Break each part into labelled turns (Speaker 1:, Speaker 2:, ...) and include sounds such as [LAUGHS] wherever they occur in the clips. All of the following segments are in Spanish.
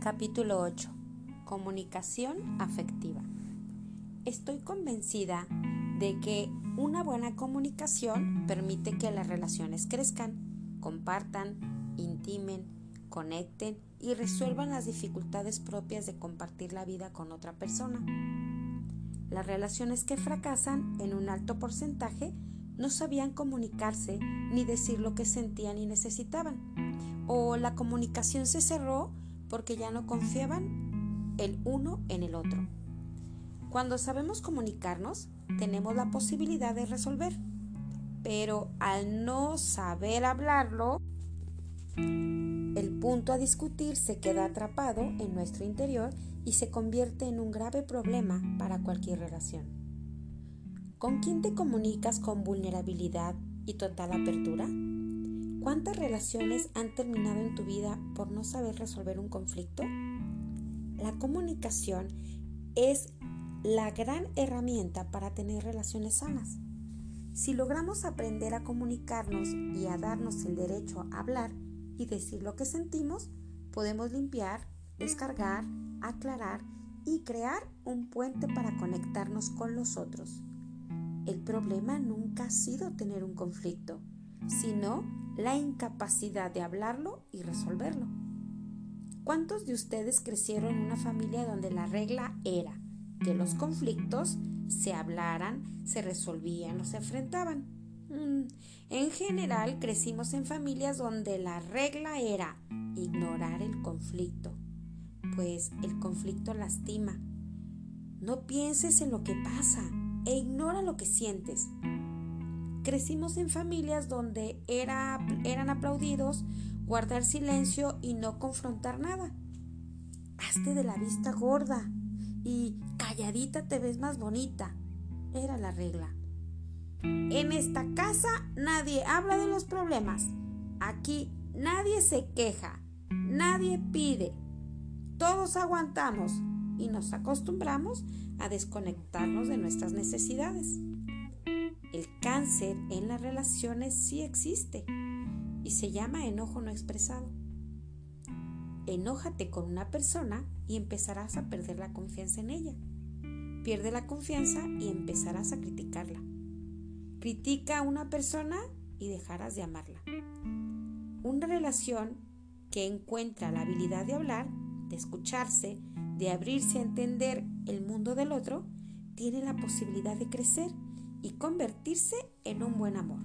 Speaker 1: Capítulo 8. Comunicación afectiva. Estoy convencida de que una buena comunicación permite que las relaciones crezcan, compartan, intimen, conecten y resuelvan las dificultades propias de compartir la vida con otra persona. Las relaciones que fracasan en un alto porcentaje no sabían comunicarse ni decir lo que sentían y necesitaban. O la comunicación se cerró porque ya no confiaban el uno en el otro. Cuando sabemos comunicarnos, tenemos la posibilidad de resolver, pero al no saber hablarlo, el punto a discutir se queda atrapado en nuestro interior y se convierte en un grave problema para cualquier relación. ¿Con quién te comunicas con vulnerabilidad y total apertura? ¿Cuántas relaciones han terminado en tu vida por no saber resolver un conflicto? La comunicación es la gran herramienta para tener relaciones sanas. Si logramos aprender a comunicarnos y a darnos el derecho a hablar y decir lo que sentimos, podemos limpiar, descargar, aclarar y crear un puente para conectarnos con los otros. El problema nunca ha sido tener un conflicto, sino la incapacidad de hablarlo y resolverlo. ¿Cuántos de ustedes crecieron en una familia donde la regla era que los conflictos se hablaran, se resolvían o se enfrentaban? Mm, en general crecimos en familias donde la regla era ignorar el conflicto, pues el conflicto lastima. No pienses en lo que pasa e ignora lo que sientes. Crecimos en familias donde era, eran aplaudidos guardar silencio y no confrontar nada. Hazte de la vista gorda y calladita te ves más bonita. Era la regla. En esta casa nadie habla de los problemas. Aquí nadie se queja, nadie pide. Todos aguantamos y nos acostumbramos a desconectarnos de nuestras necesidades. El cáncer en las relaciones sí existe y se llama enojo no expresado. Enójate con una persona y empezarás a perder la confianza en ella. Pierde la confianza y empezarás a criticarla. Critica a una persona y dejarás de amarla. Una relación que encuentra la habilidad de hablar, de escucharse, de abrirse a entender el mundo del otro, tiene la posibilidad de crecer y convertirse en un buen amor.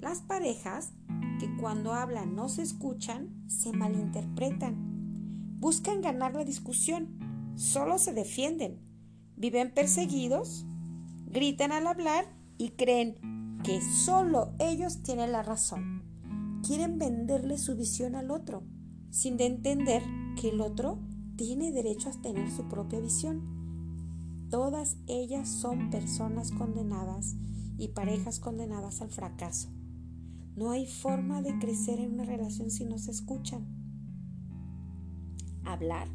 Speaker 1: Las parejas que cuando hablan no se escuchan se malinterpretan, buscan ganar la discusión, solo se defienden, viven perseguidos, gritan al hablar y creen que solo ellos tienen la razón. Quieren venderle su visión al otro, sin de entender que el otro tiene derecho a tener su propia visión Todas ellas son personas condenadas y parejas condenadas al fracaso. No hay forma de crecer en una relación si no se escuchan. Hablar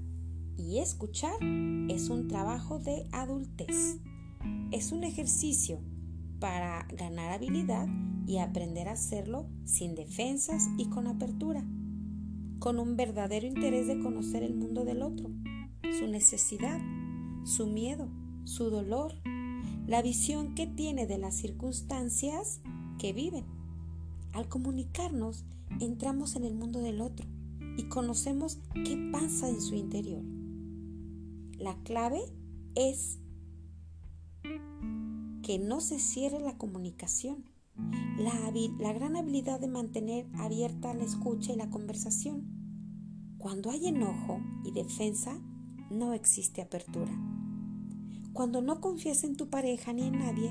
Speaker 1: y escuchar es un trabajo de adultez. Es un ejercicio para ganar habilidad y aprender a hacerlo sin defensas y con apertura, con un verdadero interés de conocer el mundo del otro, su necesidad, su miedo, su dolor, la visión que tiene de las circunstancias que viven. Al comunicarnos, entramos en el mundo del otro y conocemos qué pasa en su interior. La clave es que no se cierre la comunicación, la, la, gran habilidad de mantener abierta la escucha y la conversación. Cuando hay enojo y defensa, no existe apertura. Cuando no confías en tu pareja ni en nadie,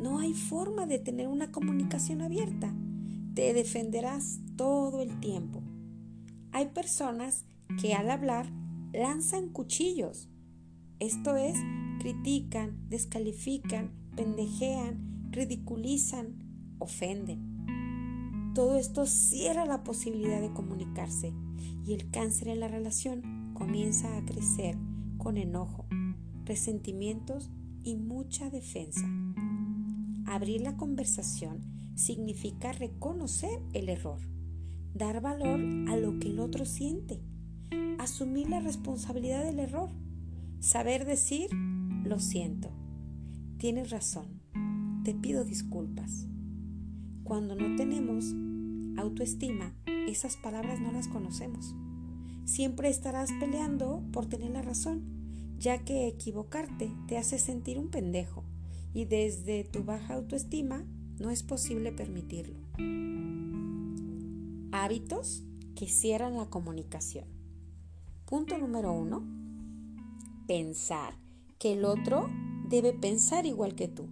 Speaker 1: no hay forma de tener una comunicación abierta. Te defenderás todo el tiempo. Hay personas que al hablar lanzan cuchillos. Esto es, critican, descalifican, pendejean, ridiculizan, ofenden. Todo esto cierra la posibilidad de comunicarse y el cáncer en la relación comienza a crecer con enojo, resentimientos y mucha defensa. Abrir la conversación significa reconocer el error, dar valor a lo que el otro siente, asumir la responsabilidad del error. Saber decir, lo siento, tienes razón, te pido disculpas. Cuando no tenemos autoestima, esas palabras no las conocemos. Siempre estarás peleando por tener la razón, ya que equivocarte te hace sentir un pendejo y desde tu baja autoestima no es posible permitirlo. Hábitos que cierran la comunicación. Punto número uno. Pensar que el otro debe pensar igual que tú.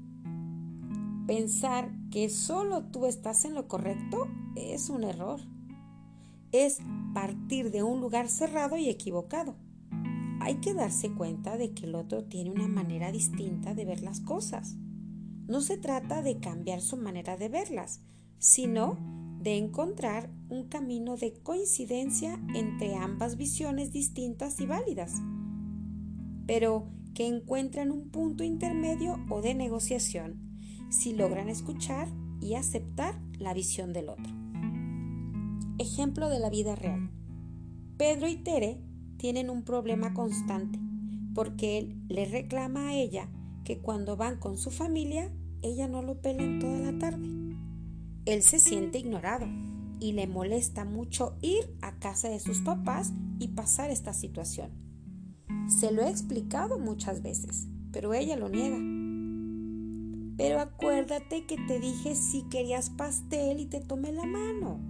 Speaker 1: Pensar que solo tú estás en lo correcto es un error. Es partir de un lugar cerrado y equivocado. Hay que darse cuenta de que el otro tiene una manera distinta de ver las cosas. No se trata de cambiar su manera de verlas, sino de encontrar un camino de coincidencia entre ambas visiones distintas y válidas, pero que encuentran un punto intermedio o de negociación si logran escuchar y aceptar la visión del otro. Ejemplo de la vida real. Pedro y Tere tienen un problema constante porque él le reclama a ella que cuando van con su familia, ella no lo pela toda la tarde. Él se siente ignorado y le molesta mucho ir a casa de sus papás y pasar esta situación. Se lo he explicado muchas veces, pero ella lo niega. Pero acuérdate que te dije si querías pastel y te tomé la mano.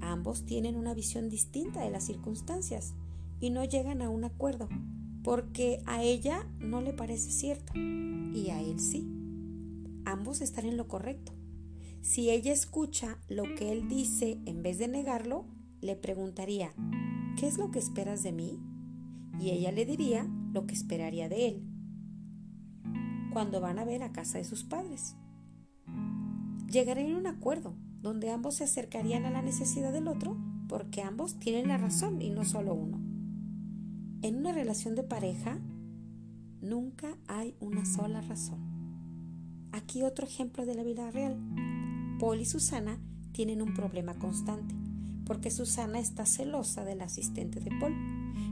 Speaker 1: Ambos tienen una visión distinta de las circunstancias y no llegan a un acuerdo porque a ella no le parece cierto y a él sí. Ambos están en lo correcto. Si ella escucha lo que él dice en vez de negarlo, le preguntaría, ¿qué es lo que esperas de mí? Y ella le diría lo que esperaría de él cuando van a ver a casa de sus padres. Llegarían a un acuerdo donde ambos se acercarían a la necesidad del otro porque ambos tienen la razón y no solo uno. En una relación de pareja, nunca hay una sola razón. Aquí otro ejemplo de la vida real. Paul y Susana tienen un problema constante, porque Susana está celosa del asistente de Paul.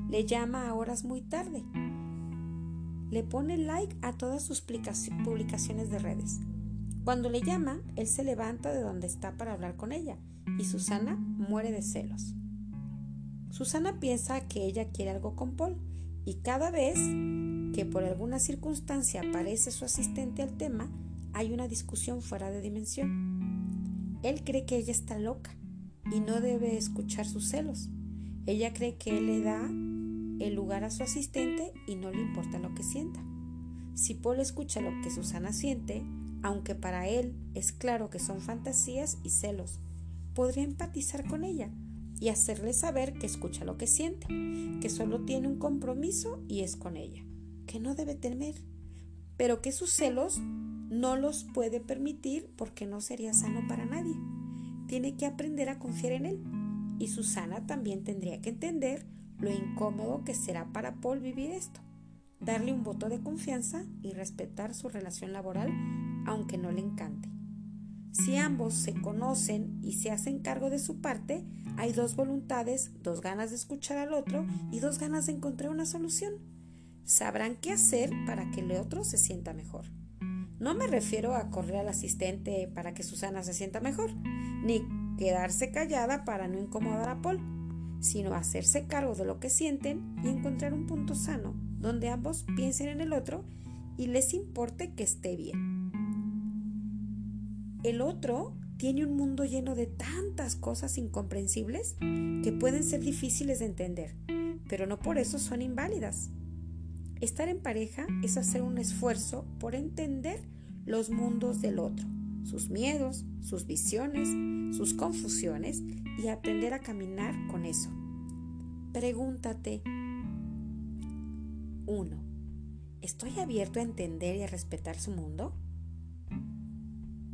Speaker 1: Le llama a horas muy tarde. Le pone like a todas sus publicaciones de redes. Cuando le llama, él se levanta de donde está para hablar con ella y Susana muere de celos. Susana piensa que ella quiere algo con Paul y cada vez que por alguna circunstancia aparece su asistente al tema, hay una discusión fuera de dimensión. Él cree que ella está loca y no debe escuchar sus celos. Ella cree que él le da el lugar a su asistente y no le importa lo que sienta. Si Paul escucha lo que Susana siente, aunque para él es claro que son fantasías y celos, podría empatizar con ella y hacerle saber que escucha lo que siente, que solo tiene un compromiso y es con ella, que no debe temer, pero que sus celos no los puede permitir porque no sería sano para nadie. Tiene que aprender a confiar en él. Y Susana también tendría que entender lo incómodo que será para Paul vivir esto, darle un voto de confianza y respetar su relación laboral aunque no le encante. Si ambos se conocen y se hacen cargo de su parte, hay dos voluntades, dos ganas de escuchar al otro y dos ganas de encontrar una solución. Sabrán qué hacer para que el otro se sienta mejor. No me refiero a correr al asistente para que Susana se sienta mejor, ni quedarse callada para no incomodar a Paul, sino hacerse cargo de lo que sienten y encontrar un punto sano donde ambos piensen en el otro y les importe que esté bien. El otro tiene un mundo lleno de tantas cosas incomprensibles que pueden ser difíciles de entender, pero no por eso son inválidas. Estar en pareja es hacer un esfuerzo por entender los mundos del otro, sus miedos, sus visiones, sus confusiones y aprender a caminar con eso. Pregúntate 1. ¿Estoy abierto a entender y a respetar su mundo?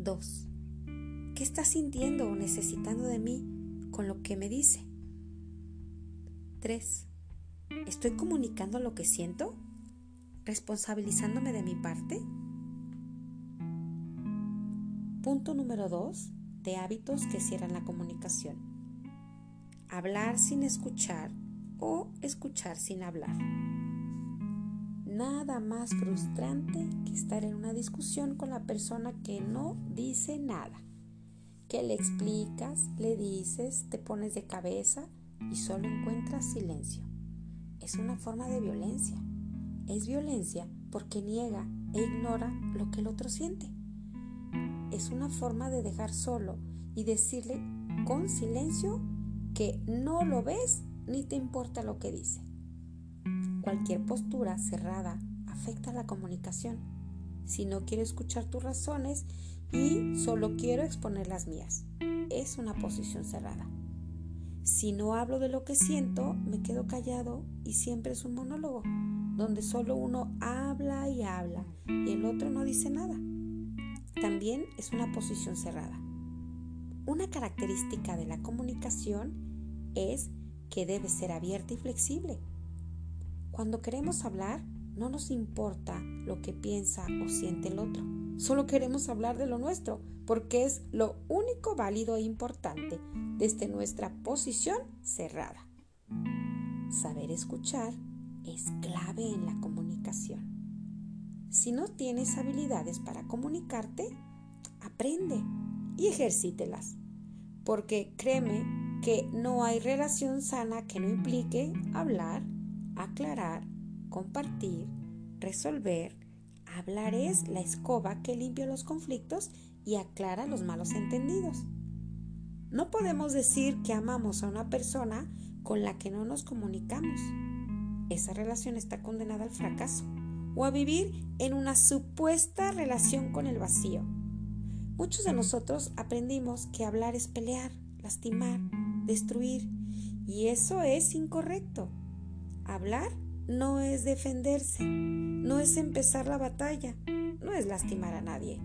Speaker 1: 2. ¿Qué está sintiendo o necesitando de mí con lo que me dice? 3. ¿Estoy comunicando lo que siento? ¿Responsabilizándome de mi parte? Punto número 2 de hábitos que cierran la comunicación. Hablar sin escuchar o escuchar sin hablar. Nada más frustrante que estar en una discusión con la persona que no dice nada, que le explicas, le dices, te pones de cabeza y solo encuentras silencio. Es una forma de violencia. Es violencia porque niega e ignora lo que el otro siente. Es una forma de dejar solo y decirle con silencio que no lo ves ni te importa lo que dice. Cualquier postura cerrada afecta la comunicación. Si no quiero escuchar tus razones y solo quiero exponer las mías, es una posición cerrada. Si no hablo de lo que siento, me quedo callado y siempre es un monólogo, donde solo uno habla y habla y el otro no dice nada. También es una posición cerrada. Una característica de la comunicación es que debe ser abierta y flexible. Cuando queremos hablar, no nos importa lo que piensa o siente el otro. Solo queremos hablar de lo nuestro, porque es lo único válido e importante desde nuestra posición cerrada. Saber escuchar es clave en la comunicación. Si no tienes habilidades para comunicarte, aprende y ejercítelas. Porque créeme que no hay relación sana que no implique hablar, aclarar, compartir, resolver. Hablar es la escoba que limpia los conflictos y aclara los malos entendidos. No podemos decir que amamos a una persona con la que no nos comunicamos. Esa relación está condenada al fracaso o a vivir en una supuesta relación con el vacío. Muchos de nosotros aprendimos que hablar es pelear, lastimar, destruir, y eso es incorrecto. Hablar no es defenderse, no es empezar la batalla, no es lastimar a nadie.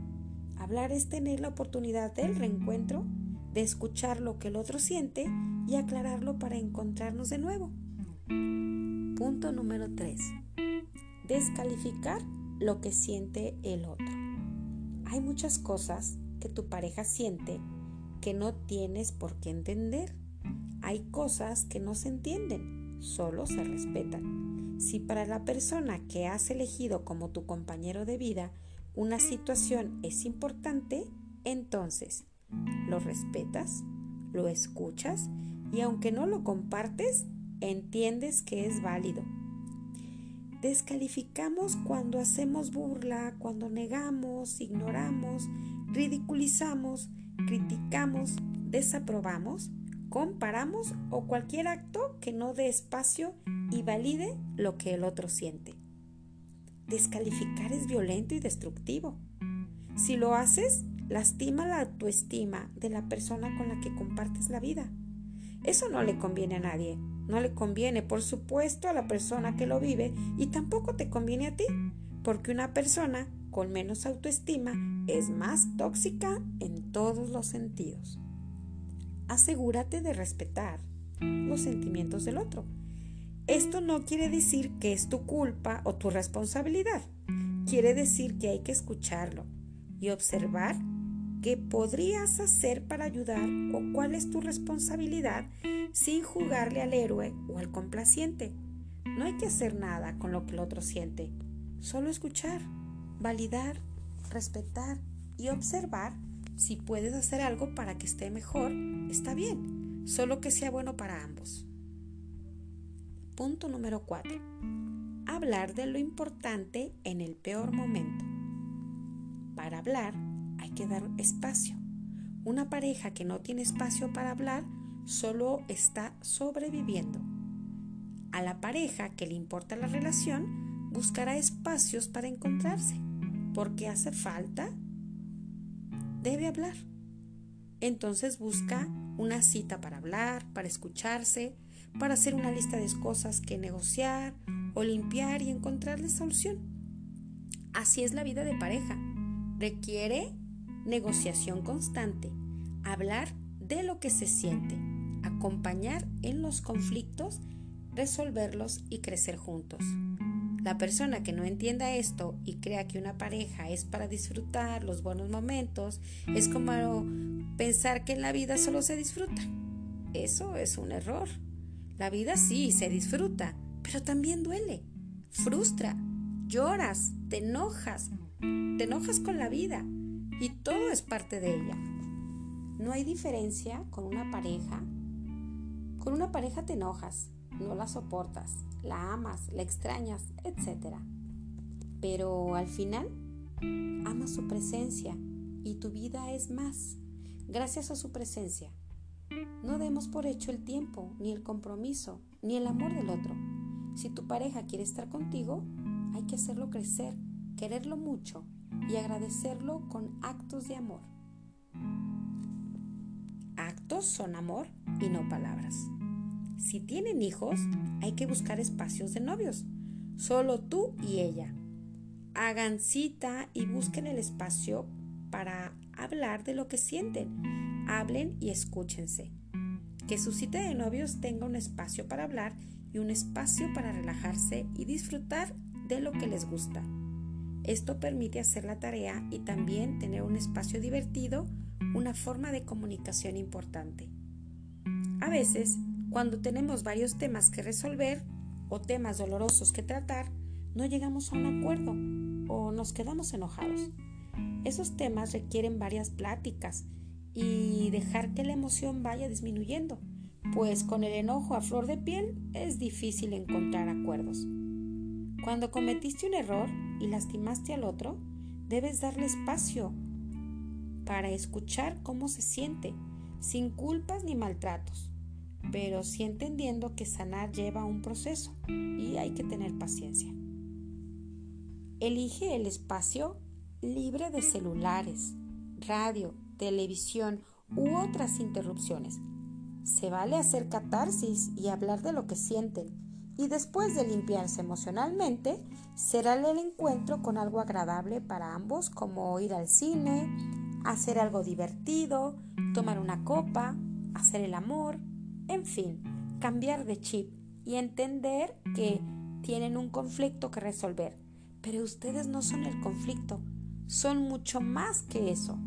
Speaker 1: Hablar es tener la oportunidad del reencuentro, de escuchar lo que el otro siente y aclararlo para encontrarnos de nuevo. Punto número 3. Descalificar lo que siente el otro. Hay muchas cosas que tu pareja siente que no tienes por qué entender. Hay cosas que no se entienden, solo se respetan. Si para la persona que has elegido como tu compañero de vida una situación es importante, entonces lo respetas, lo escuchas y aunque no lo compartes, entiendes que es válido. Descalificamos cuando hacemos burla, cuando negamos, ignoramos, ridiculizamos, criticamos, desaprobamos, comparamos o cualquier acto que no dé espacio y valide lo que el otro siente. Descalificar es violento y destructivo. Si lo haces, lastima la autoestima de la persona con la que compartes la vida. Eso no le conviene a nadie. No le conviene, por supuesto, a la persona que lo vive y tampoco te conviene a ti, porque una persona con menos autoestima es más tóxica en todos los sentidos. Asegúrate de respetar los sentimientos del otro esto no quiere decir que es tu culpa o tu responsabilidad. Quiere decir que hay que escucharlo y observar qué podrías hacer para ayudar o cuál es tu responsabilidad sin jugarle al héroe o al complaciente. No hay que hacer nada con lo que el otro siente, solo escuchar, validar, respetar y observar si puedes hacer algo para que esté mejor, está bien, solo que sea bueno para ambos. Punto número 4. Hablar de lo importante en el peor momento. Para hablar hay que dar espacio. Una pareja que no tiene espacio para hablar solo está sobreviviendo. A la pareja que le importa la relación buscará espacios para encontrarse, porque hace falta, debe hablar. Entonces busca una cita para hablar, para escucharse, para hacer una lista de cosas que negociar o limpiar y encontrarle solución. Así es la vida de pareja. Requiere negociación constante, hablar de lo que se siente, acompañar en los conflictos, resolverlos y crecer juntos. La persona que no entienda esto y crea que una pareja es para disfrutar los buenos momentos, es como pensar que en la vida solo se disfruta. Eso es un error. La vida sí se disfruta, pero también duele, frustra, lloras, te enojas, te enojas con la vida y todo es parte de ella. No hay diferencia con una pareja. Con una pareja te enojas, no la soportas, la amas, la extrañas, etc. Pero al final, amas su presencia y tu vida es más gracias a su presencia. No demos por hecho el tiempo, ni el compromiso, ni el amor del otro. Si tu pareja quiere estar contigo, hay que hacerlo crecer, quererlo mucho y agradecerlo con actos de amor. Actos son amor y no palabras. Si tienen hijos, hay que buscar espacios de novios, solo tú y ella. Hagan cita y busquen el espacio para hablar de lo que sienten. Hablen y escúchense. Que su cita de novios tenga un espacio para hablar y un espacio para relajarse y disfrutar de lo que les gusta. Esto permite hacer la tarea y también tener un espacio divertido, una forma de comunicación importante. A veces, cuando tenemos varios temas que resolver o temas dolorosos que tratar, no llegamos a un acuerdo o nos quedamos enojados. Esos temas requieren varias pláticas y dejar que la emoción vaya disminuyendo, pues con el enojo a flor de piel es difícil encontrar acuerdos. Cuando cometiste un error y lastimaste al otro, debes darle espacio para escuchar cómo se siente, sin culpas ni maltratos, pero sí entendiendo que sanar lleva un proceso y hay que tener paciencia. Elige el espacio libre de celulares, radio, televisión u otras interrupciones. Se vale hacer catarsis y hablar de lo que sienten y después de limpiarse emocionalmente, será el encuentro con algo agradable para ambos como ir al cine, hacer algo divertido, tomar una copa, hacer el amor, en fin, cambiar de chip y entender que tienen un conflicto que resolver. Pero ustedes no son el conflicto, son mucho más que eso.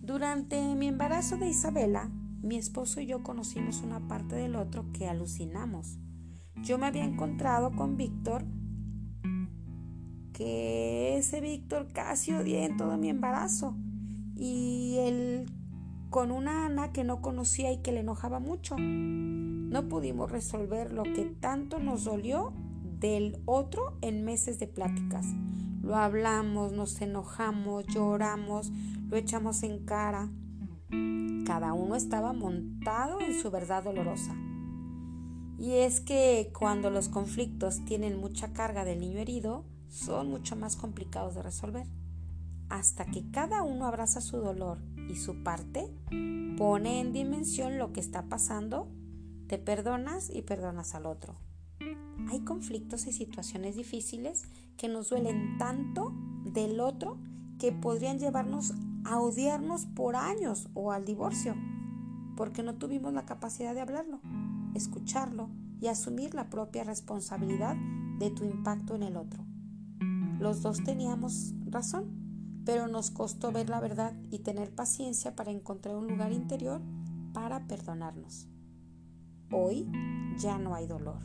Speaker 1: Durante mi embarazo de Isabela, mi esposo y yo conocimos una parte del otro que alucinamos. Yo me había encontrado con Víctor, que ese Víctor casi odié en todo mi embarazo, y él con una Ana que no conocía y que le enojaba mucho. No pudimos resolver lo que tanto nos dolió del otro en meses de pláticas. Lo hablamos, nos enojamos, lloramos, lo echamos en cara. Cada uno estaba montado en su verdad dolorosa. Y es que cuando los conflictos tienen mucha carga del niño herido, son mucho más complicados de resolver. Hasta que cada uno abraza su dolor y su parte, pone en dimensión lo que está pasando, te perdonas y perdonas al otro. Hay conflictos y situaciones difíciles que nos duelen tanto del otro que podrían llevarnos a odiarnos por años o al divorcio, porque no tuvimos la capacidad de hablarlo, escucharlo y asumir la propia responsabilidad de tu impacto en el otro. Los dos teníamos razón, pero nos costó ver la verdad y tener paciencia para encontrar un lugar interior para perdonarnos. Hoy ya no hay dolor.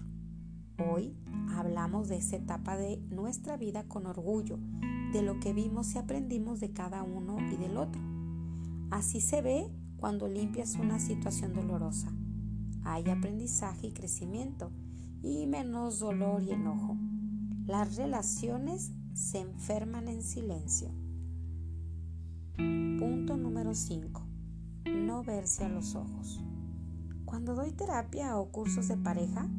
Speaker 1: Hoy hablamos de esa etapa de nuestra vida con orgullo, de lo que vimos y aprendimos de cada uno y del otro. Así se ve cuando limpias una situación dolorosa. Hay aprendizaje y crecimiento y menos dolor y enojo. Las relaciones se enferman en silencio. Punto número 5. No verse a los ojos. Cuando doy terapia o cursos de pareja,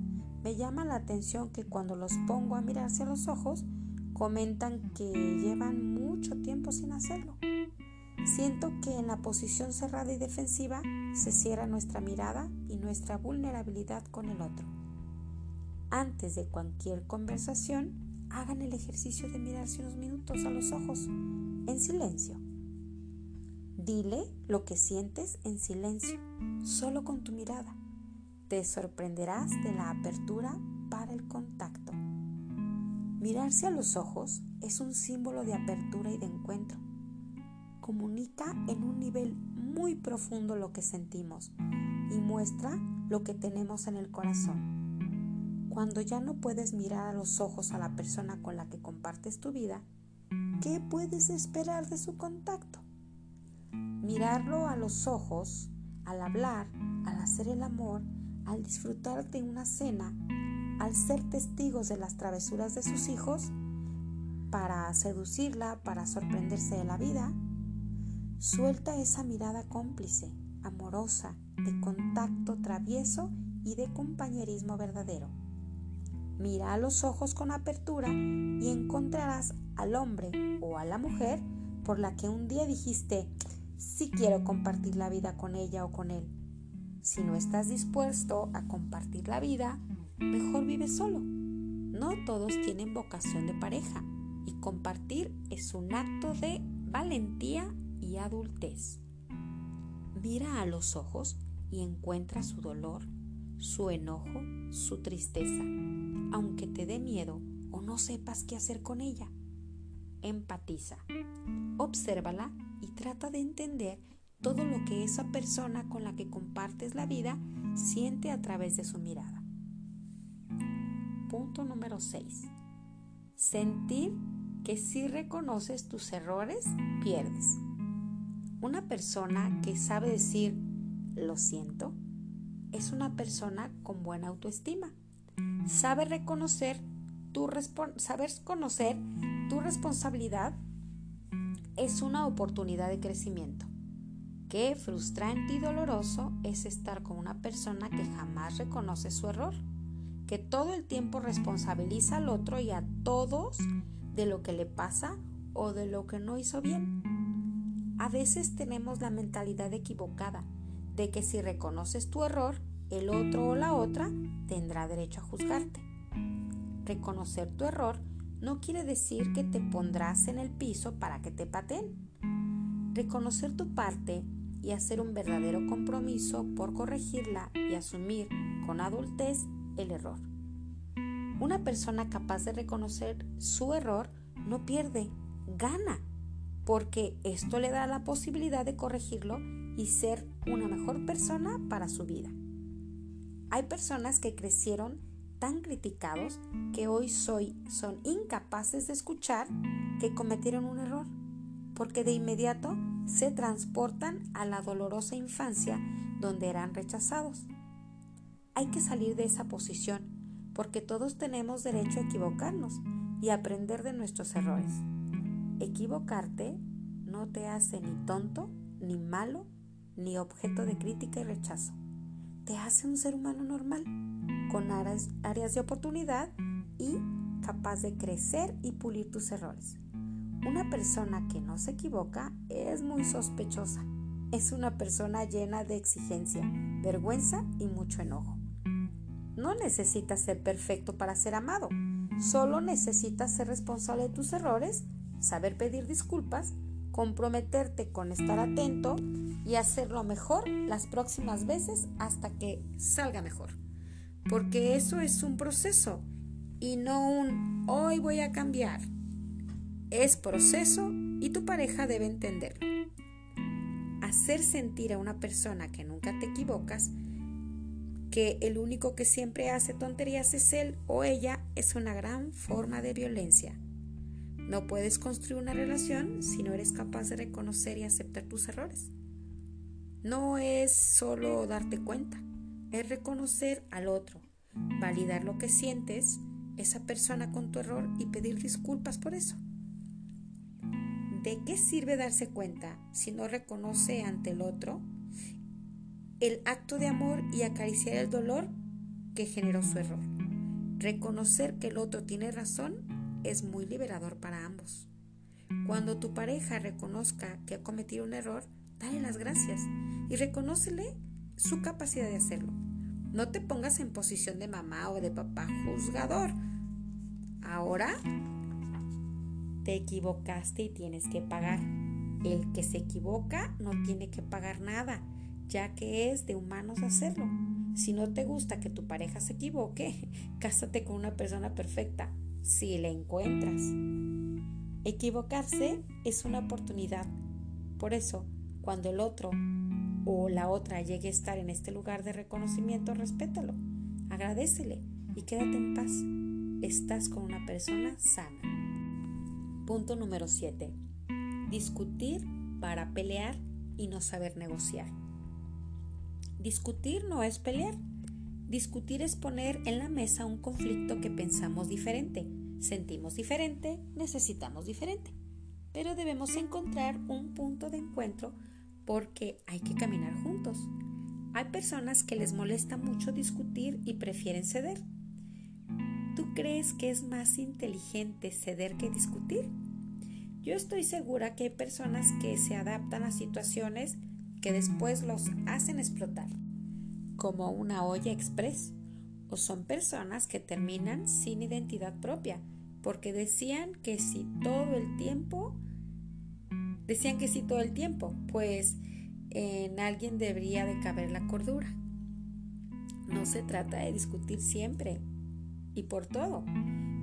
Speaker 1: me llama la atención que cuando los pongo a mirarse a los ojos, comentan que llevan mucho tiempo sin hacerlo. Siento que en la posición cerrada y defensiva se cierra nuestra mirada y nuestra vulnerabilidad con el otro. Antes de cualquier conversación, hagan el ejercicio de mirarse unos minutos a los ojos, en silencio. Dile lo que sientes en silencio, solo con tu mirada te sorprenderás de la apertura para el contacto. Mirarse a los ojos es un símbolo de apertura y de encuentro. Comunica en un nivel muy profundo lo que sentimos y muestra lo que tenemos en el corazón. Cuando ya no puedes mirar a los ojos a la persona con la que compartes tu vida, ¿qué puedes esperar de su contacto? Mirarlo a los ojos, al hablar, al hacer el amor, al disfrutar de una cena, al ser testigos de las travesuras de sus hijos, para seducirla, para sorprenderse de la vida, suelta esa mirada cómplice, amorosa, de contacto travieso y de compañerismo verdadero. Mira a los ojos con apertura y encontrarás al hombre o a la mujer por la que un día dijiste, sí quiero compartir la vida con ella o con él. Si no estás dispuesto a compartir la vida, mejor vive solo. No todos tienen vocación de pareja y compartir es un acto de valentía y adultez. Mira a los ojos y encuentra su dolor, su enojo, su tristeza, aunque te dé miedo o no sepas qué hacer con ella. Empatiza, obsérvala y trata de entender todo lo que esa persona con la que compartes la vida siente a través de su mirada. Punto número 6. Sentir que si reconoces tus errores, pierdes. Una persona que sabe decir lo siento es una persona con buena autoestima. Sabe reconocer tu saber conocer tu responsabilidad es una oportunidad de crecimiento. Qué frustrante y doloroso es estar con una persona que jamás reconoce su error, que todo el tiempo responsabiliza al otro y a todos de lo que le pasa o de lo que no hizo bien. A veces tenemos la mentalidad equivocada de que si reconoces tu error, el otro o la otra tendrá derecho a juzgarte. Reconocer tu error no quiere decir que te pondrás en el piso para que te pateen. Reconocer tu parte y hacer un verdadero compromiso por corregirla y asumir con adultez el error. Una persona capaz de reconocer su error no pierde, gana, porque esto le da la posibilidad de corregirlo y ser una mejor persona para su vida. Hay personas que crecieron tan criticados que hoy soy, son incapaces de escuchar que cometieron un error, porque de inmediato se transportan a la dolorosa infancia donde eran rechazados. Hay que salir de esa posición porque todos tenemos derecho a equivocarnos y aprender de nuestros errores. Equivocarte no te hace ni tonto, ni malo, ni objeto de crítica y rechazo. Te hace un ser humano normal, con áreas, de oportunidad y capaz de crecer y pulir tus errores. Una persona que no se equivoca es muy sospechosa. Es una persona llena de exigencia, vergüenza y mucho enojo. No necesitas ser perfecto para ser amado. Solo necesitas ser responsable de tus errores, saber pedir disculpas, comprometerte con estar atento y hacerlo mejor las próximas veces hasta que salga mejor. Porque eso es un proceso y no un hoy voy a cambiar. Es proceso y tu pareja debe entenderlo. Hacer sentir a una persona que nunca te equivocas que el único que siempre hace tonterías es él o ella es una gran forma de violencia. No puedes construir una relación si no eres capaz de reconocer y aceptar tus errores. No es solo darte cuenta, es reconocer al otro, validar lo que sientes, esa persona con tu error y pedir disculpas por eso. ¿De qué sirve darse cuenta si no reconoce ante el otro el acto de amor y acariciar el dolor que generó su error. Reconocer que el otro tiene razón es muy liberador para ambos. Cuando tu pareja reconozca que ha cometido un error, dale las gracias y reconócele su capacidad de hacerlo. No te pongas en posición de mamá o de papá juzgador. Ahora te equivocaste y tienes que pagar. El que se equivoca no tiene que pagar nada ya que es de humanos hacerlo. Si no te gusta que tu pareja se equivoque, [LAUGHS] cásate con una persona perfecta, si la encuentras. Equivocarse es una oportunidad. Por eso, cuando el otro o la otra llegue a estar en este lugar de reconocimiento, respétalo, agradecele y quédate en paz. Estás con una persona sana. Punto número 7. Discutir para pelear y no saber negociar. Discutir no es pelear. Discutir es poner en la mesa un conflicto que pensamos diferente, sentimos diferente, necesitamos diferente. Pero debemos encontrar un punto de encuentro porque hay que caminar juntos. Hay personas que les molesta mucho discutir y prefieren ceder. ¿Tú crees que es más inteligente ceder que discutir? Yo estoy segura que hay personas que se adaptan a situaciones que después los hacen explotar, como una olla express, o son personas que terminan sin identidad propia, porque decían que si todo el tiempo Decían que sí todo el tiempo, pues en alguien debería de caber la cordura. No se trata de discutir siempre y por todo,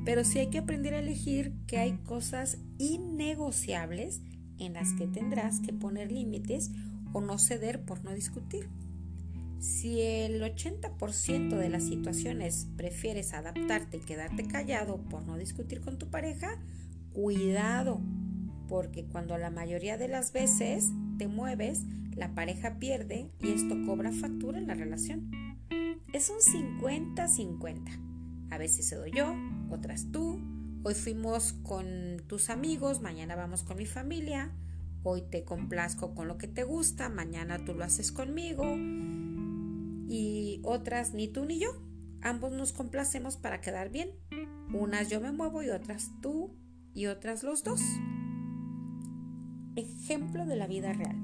Speaker 1: pero sí hay que aprender a elegir que hay cosas innegociables en las que tendrás que poner límites o no ceder por no discutir. Si el 80% de las situaciones prefieres adaptarte y quedarte callado por no discutir con tu pareja, cuidado, porque cuando la mayoría de las veces te mueves, la pareja pierde y esto cobra factura en la relación. Es un 50-50. A veces cedo yo, otras tú. Hoy fuimos con tus amigos, mañana vamos con mi familia. Hoy te complazco con lo que te gusta, mañana tú lo haces conmigo. Y otras ni tú ni yo. Ambos nos complacemos para quedar bien. Unas yo me muevo y otras tú y otras los dos ejemplo de la vida real.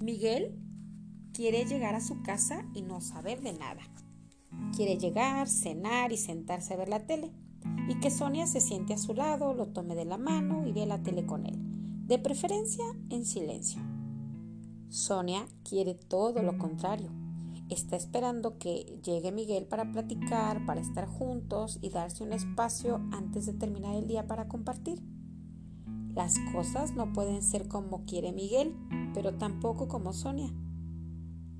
Speaker 1: Miguel quiere llegar a su casa y no saber de nada. Quiere llegar, cenar y sentarse a ver la tele. Y que Sonia se siente a su lado, lo tome de la mano y vea la tele con él. De preferencia en silencio. Sonia quiere todo lo contrario. Está esperando que llegue Miguel para platicar, para estar juntos y darse un espacio antes de terminar el día para compartir. Las cosas no pueden ser como quiere Miguel, pero tampoco como Sonia.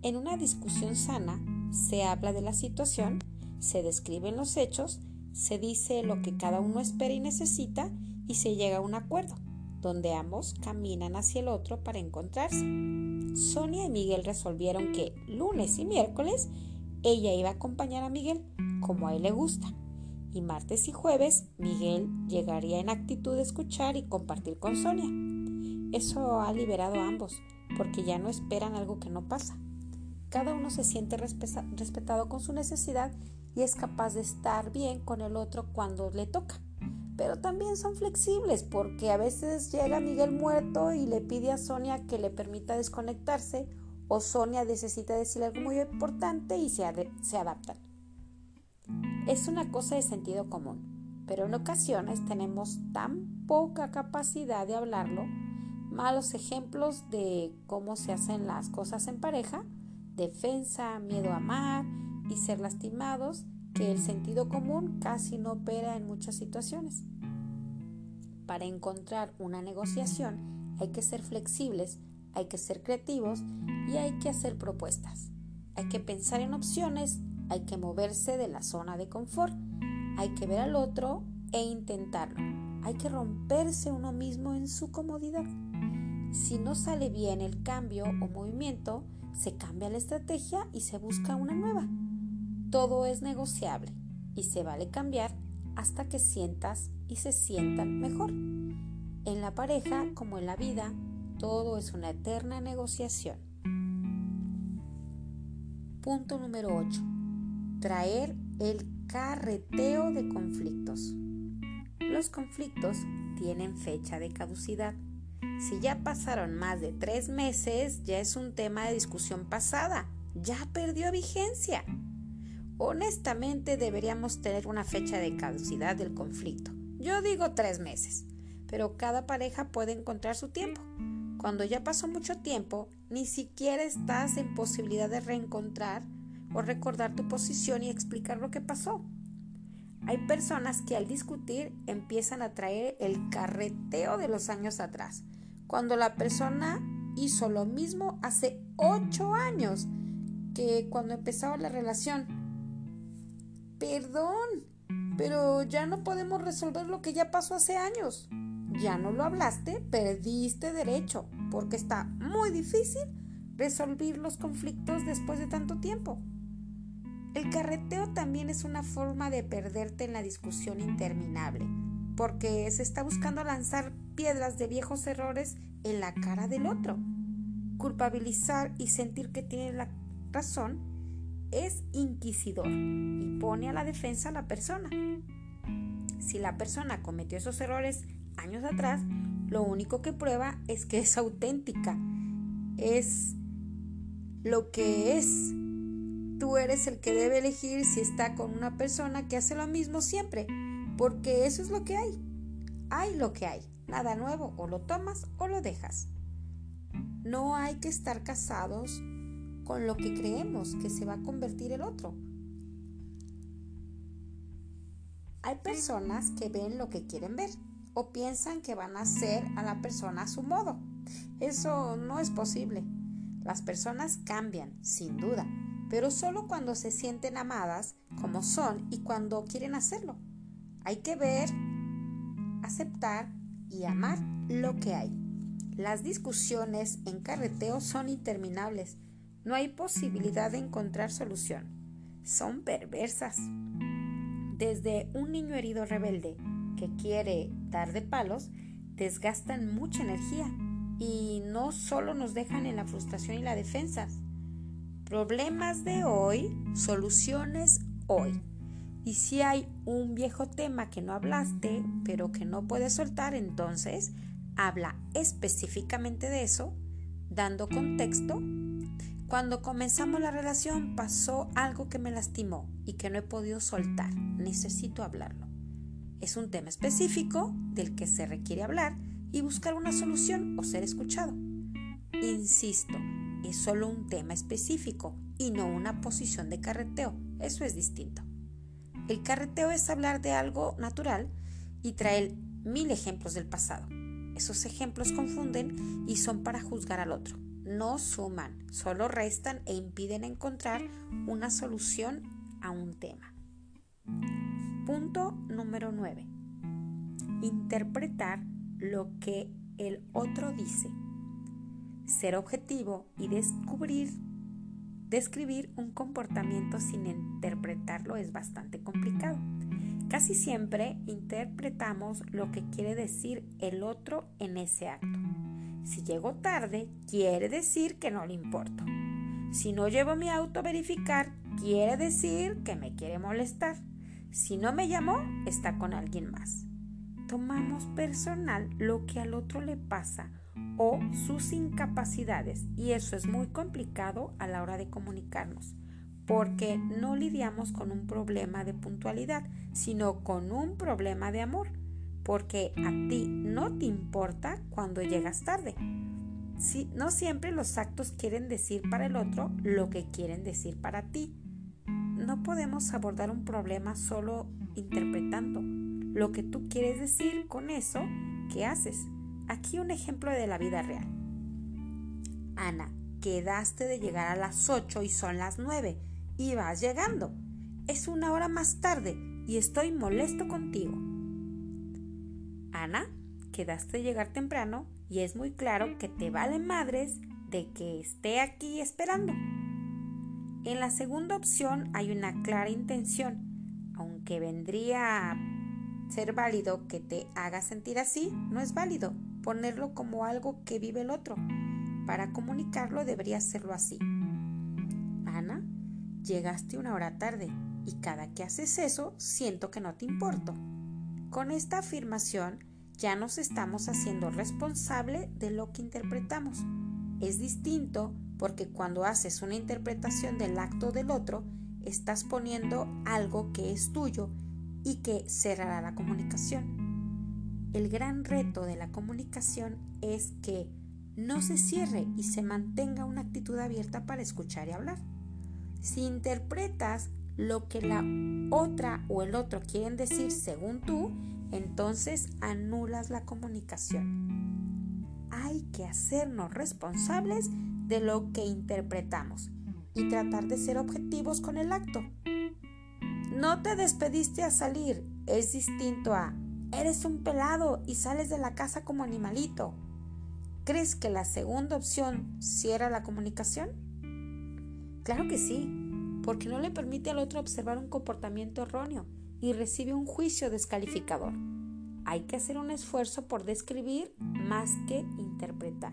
Speaker 1: En una discusión sana se habla de la situación, se describen los hechos, se dice lo que cada uno espera y necesita y se llega a un acuerdo, donde ambos caminan hacia el otro para encontrarse. Sonia y Miguel resolvieron que lunes y miércoles ella iba a acompañar a Miguel como a él le gusta y martes y jueves Miguel llegaría en actitud de escuchar y compartir con Sonia. Eso ha liberado a ambos, porque ya no esperan algo que no pasa. Cada uno se siente respetado con su necesidad y es capaz de estar bien con el otro cuando le toca. Pero también son flexibles porque a veces llega Miguel muerto y le pide a Sonia que le permita desconectarse o Sonia necesita decirle algo muy importante y se, se adaptan. Es una cosa de sentido común, pero en ocasiones tenemos tan poca capacidad de hablarlo, malos ejemplos de cómo se hacen las cosas en pareja, defensa, miedo a amar y ser lastimados, que el sentido común casi no opera en muchas situaciones. Para encontrar una negociación hay que ser flexibles, hay que ser creativos y hay que hacer propuestas. Hay que pensar en opciones hay que moverse de la zona de confort, hay que ver al otro e intentarlo, hay que romperse uno mismo en su comodidad. Si no sale bien el cambio o movimiento, se cambia la estrategia y se busca una nueva. Todo es negociable y se vale cambiar hasta que sientas y se sientan mejor. En la pareja como en la vida, todo es una eterna negociación. Punto número 8 traer el carreteo de conflictos. Los conflictos tienen fecha de caducidad. Si ya pasaron más de tres meses, ya es un tema de discusión pasada. Ya perdió vigencia. Honestamente deberíamos tener una fecha de caducidad del conflicto. Yo digo tres meses, pero cada pareja puede encontrar su tiempo. Cuando ya pasó mucho tiempo, ni siquiera estás en posibilidad de reencontrar o recordar tu posición y explicar lo que pasó. Hay personas que al discutir empiezan a traer el carreteo de los años atrás. Cuando la persona hizo lo mismo hace ocho años que cuando empezaba la relación. Perdón, pero ya no podemos resolver lo que ya pasó hace años. Ya no lo hablaste, perdiste derecho, porque está muy difícil resolver los conflictos después de tanto tiempo. El carreteo también es una forma de perderte en la discusión interminable, porque se está buscando lanzar piedras de viejos errores en la cara del otro. Culpabilizar y sentir que tiene la razón es inquisidor y pone a la defensa a la persona. Si la persona cometió esos errores años atrás, lo único que prueba es que es auténtica, es lo que es tú eres el que debe elegir si está con una persona que hace lo mismo siempre, porque eso es lo que hay. Hay lo que hay, nada nuevo, o lo tomas o lo dejas. No hay que estar casados con lo que creemos que se va a convertir el otro. Hay personas que ven lo que quieren ver o piensan que van a hacer a la persona a su modo. Eso no es posible. Las personas cambian, sin duda, pero solo cuando se sienten amadas como son y cuando quieren hacerlo. Hay que ver, aceptar y amar lo que hay. Las discusiones en carreteo son interminables. No hay posibilidad de encontrar solución. Son perversas. Desde un niño herido rebelde que quiere dar de palos, desgastan mucha energía y no solo nos dejan en la frustración y la defensa, Problemas de hoy, soluciones hoy. Y si hay un viejo tema que no hablaste, pero que no puedes soltar, entonces habla específicamente de eso, dando contexto. Cuando comenzamos la relación pasó algo que me lastimó y que no he podido soltar. Necesito hablarlo. Es un tema específico del que se requiere hablar y buscar una solución o ser escuchado. Insisto, es solo un tema específico y no una posición de carreteo. Eso es distinto. El carreteo es hablar de algo natural y traer mil ejemplos del pasado. Esos ejemplos confunden y son para juzgar al otro. No suman, solo restan e impiden encontrar una solución a un tema. Punto número 9. Interpretar lo que el otro dice ser objetivo y descubrir, describir un comportamiento sin interpretarlo es bastante complicado. Casi siempre interpretamos lo que quiere decir el otro en ese acto. Si llego tarde, quiere decir que no le importo. Si no llevo mi auto a verificar, quiere decir que me quiere molestar. Si no me llamó, está con alguien más. Tomamos personal lo que al otro le pasa o sus incapacidades y eso es muy complicado a la hora de comunicarnos porque no lidiamos con un problema de puntualidad, sino con un problema de amor, porque a ti no te importa cuando llegas tarde. Si, no siempre los actos quieren decir para el otro lo que quieren decir para ti. No podemos abordar un problema solo interpretando lo que tú quieres decir con eso que haces. Aquí un ejemplo de la vida real. Ana, quedaste de llegar a las 8 y son las 9 y vas llegando. Es una hora más tarde y estoy molesto contigo. Ana, quedaste de llegar temprano y es muy claro que te vale madres de que esté aquí esperando. En la segunda opción hay una clara intención, aunque vendría ser válido que te haga sentir así, no es válido ponerlo como algo que vive el otro. Para comunicarlo debería hacerlo así. Ana, llegaste una hora tarde y cada que haces eso siento que no te importo. Con esta afirmación ya nos estamos haciendo responsable de lo que interpretamos. Es distinto porque cuando haces una interpretación del acto del otro, estás poniendo algo que es tuyo y que cerrará la comunicación. El gran reto de la comunicación es que no se cierre y se mantenga una actitud abierta para escuchar y hablar. Si interpretas lo que la otra o el otro quieren decir según tú, entonces anulas la comunicación. hay que hacernos responsables de lo que interpretamos y tratar de ser objetivos con el acto. No te despediste a salir, es distinto a eres un pelado y sales de la casa como animalito. ¿Crees que la segunda opción cierra la comunicación? Claro que sí, porque no le permite al otro observar un comportamiento erróneo y recibe un juicio descalificador. Hay que hacer un esfuerzo por describir más que interpretar.